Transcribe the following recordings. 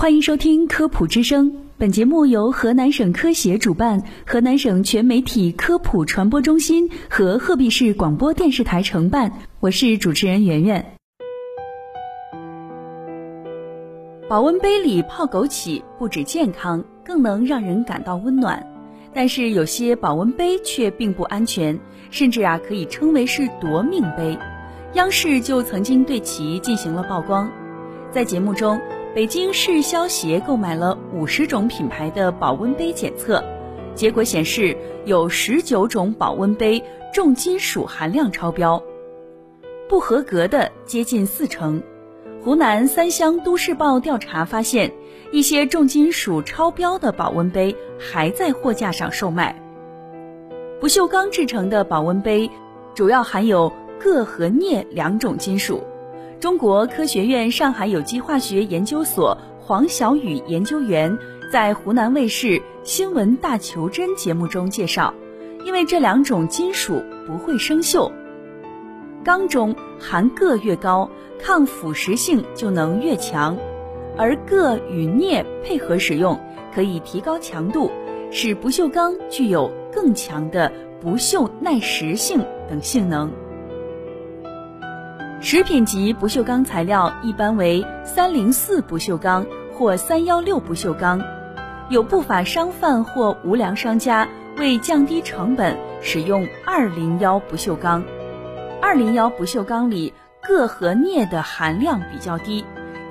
欢迎收听科普之声，本节目由河南省科协主办，河南省全媒体科普传播中心和鹤壁市广播电视台承办。我是主持人圆圆。保温杯里泡枸杞不止健康，更能让人感到温暖。但是有些保温杯却并不安全，甚至啊可以称为是夺命杯。央视就曾经对其进行了曝光，在节目中。北京市消协购买了五十种品牌的保温杯检测，结果显示有十九种保温杯重金属含量超标，不合格的接近四成。湖南三湘都市报调查发现，一些重金属超标的保温杯还在货架上售卖。不锈钢制成的保温杯主要含有铬和镍两种金属。中国科学院上海有机化学研究所黄小雨研究员在湖南卫视《新闻大求真》节目中介绍，因为这两种金属不会生锈，钢中含铬越高，抗腐蚀性就能越强，而铬与镍配合使用，可以提高强度，使不锈钢具有更强的不锈耐蚀性等性能。食品级不锈钢材料一般为三零四不锈钢或三幺六不锈钢，有不法商贩或无良商家为降低成本，使用二零幺不锈钢。二零幺不锈钢里铬和镍的含量比较低，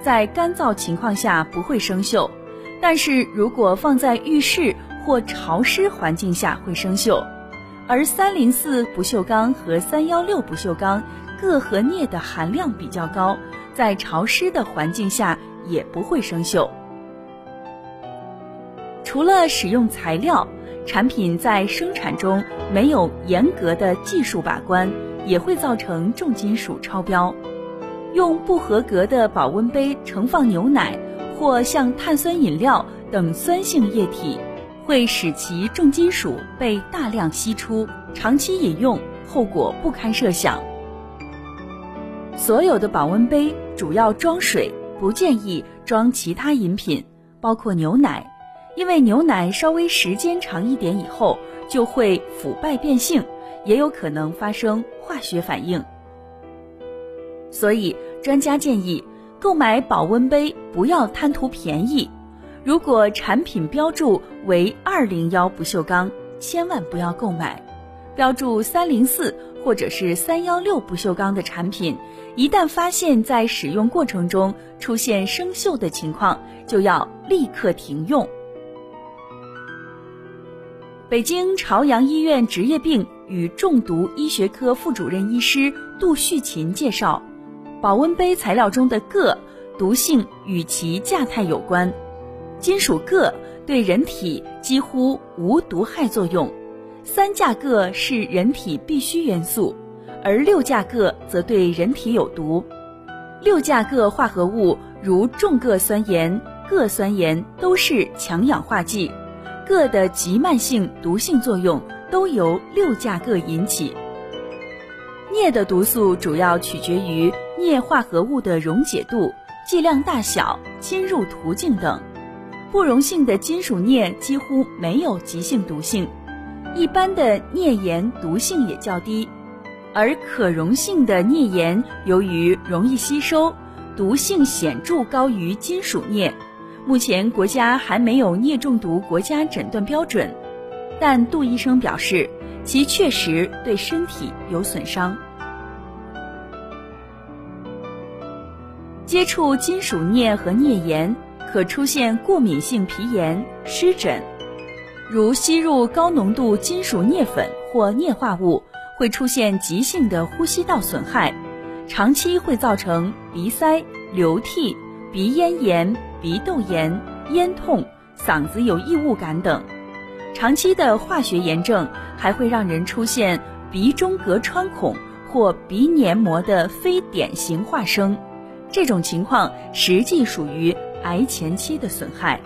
在干燥情况下不会生锈，但是如果放在浴室或潮湿环境下会生锈。而三零四不锈钢和三幺六不锈钢。铬和镍的含量比较高，在潮湿的环境下也不会生锈。除了使用材料，产品在生产中没有严格的技术把关，也会造成重金属超标。用不合格的保温杯盛放牛奶或像碳酸饮料等酸性液体，会使其重金属被大量析出，长期饮用后果不堪设想。所有的保温杯主要装水，不建议装其他饮品，包括牛奶，因为牛奶稍微时间长一点以后就会腐败变性，也有可能发生化学反应。所以专家建议，购买保温杯不要贪图便宜。如果产品标注为二零幺不锈钢，千万不要购买；标注三零四或者是三幺六不锈钢的产品。一旦发现，在使用过程中出现生锈的情况，就要立刻停用。北京朝阳医院职业病与中毒医学科副主任医师杜旭琴介绍，保温杯材料中的铬毒性与其价态有关。金属铬对人体几乎无毒害作用，三价铬是人体必需元素。而六价铬则对人体有毒，六价铬化合物如重铬酸盐、铬酸盐都是强氧化剂，铬的极慢性毒性作用都由六价铬引起。镍的毒素主要取决于镍化合物的溶解度、剂量大小、侵入途径等，不溶性的金属镍几乎没有急性毒性，一般的镍盐毒性也较低。而可溶性的镍盐由于容易吸收，毒性显著高于金属镍。目前国家还没有镍中毒国家诊断标准，但杜医生表示，其确实对身体有损伤。接触金属镍和镍盐可出现过敏性皮炎、湿疹，如吸入高浓度金属镍粉或镍化物。会出现急性的呼吸道损害，长期会造成鼻塞、流涕、鼻咽炎、鼻窦炎、咽痛、嗓子有异物感等。长期的化学炎症还会让人出现鼻中隔穿孔或鼻黏膜的非典型化生，这种情况实际属于癌前期的损害。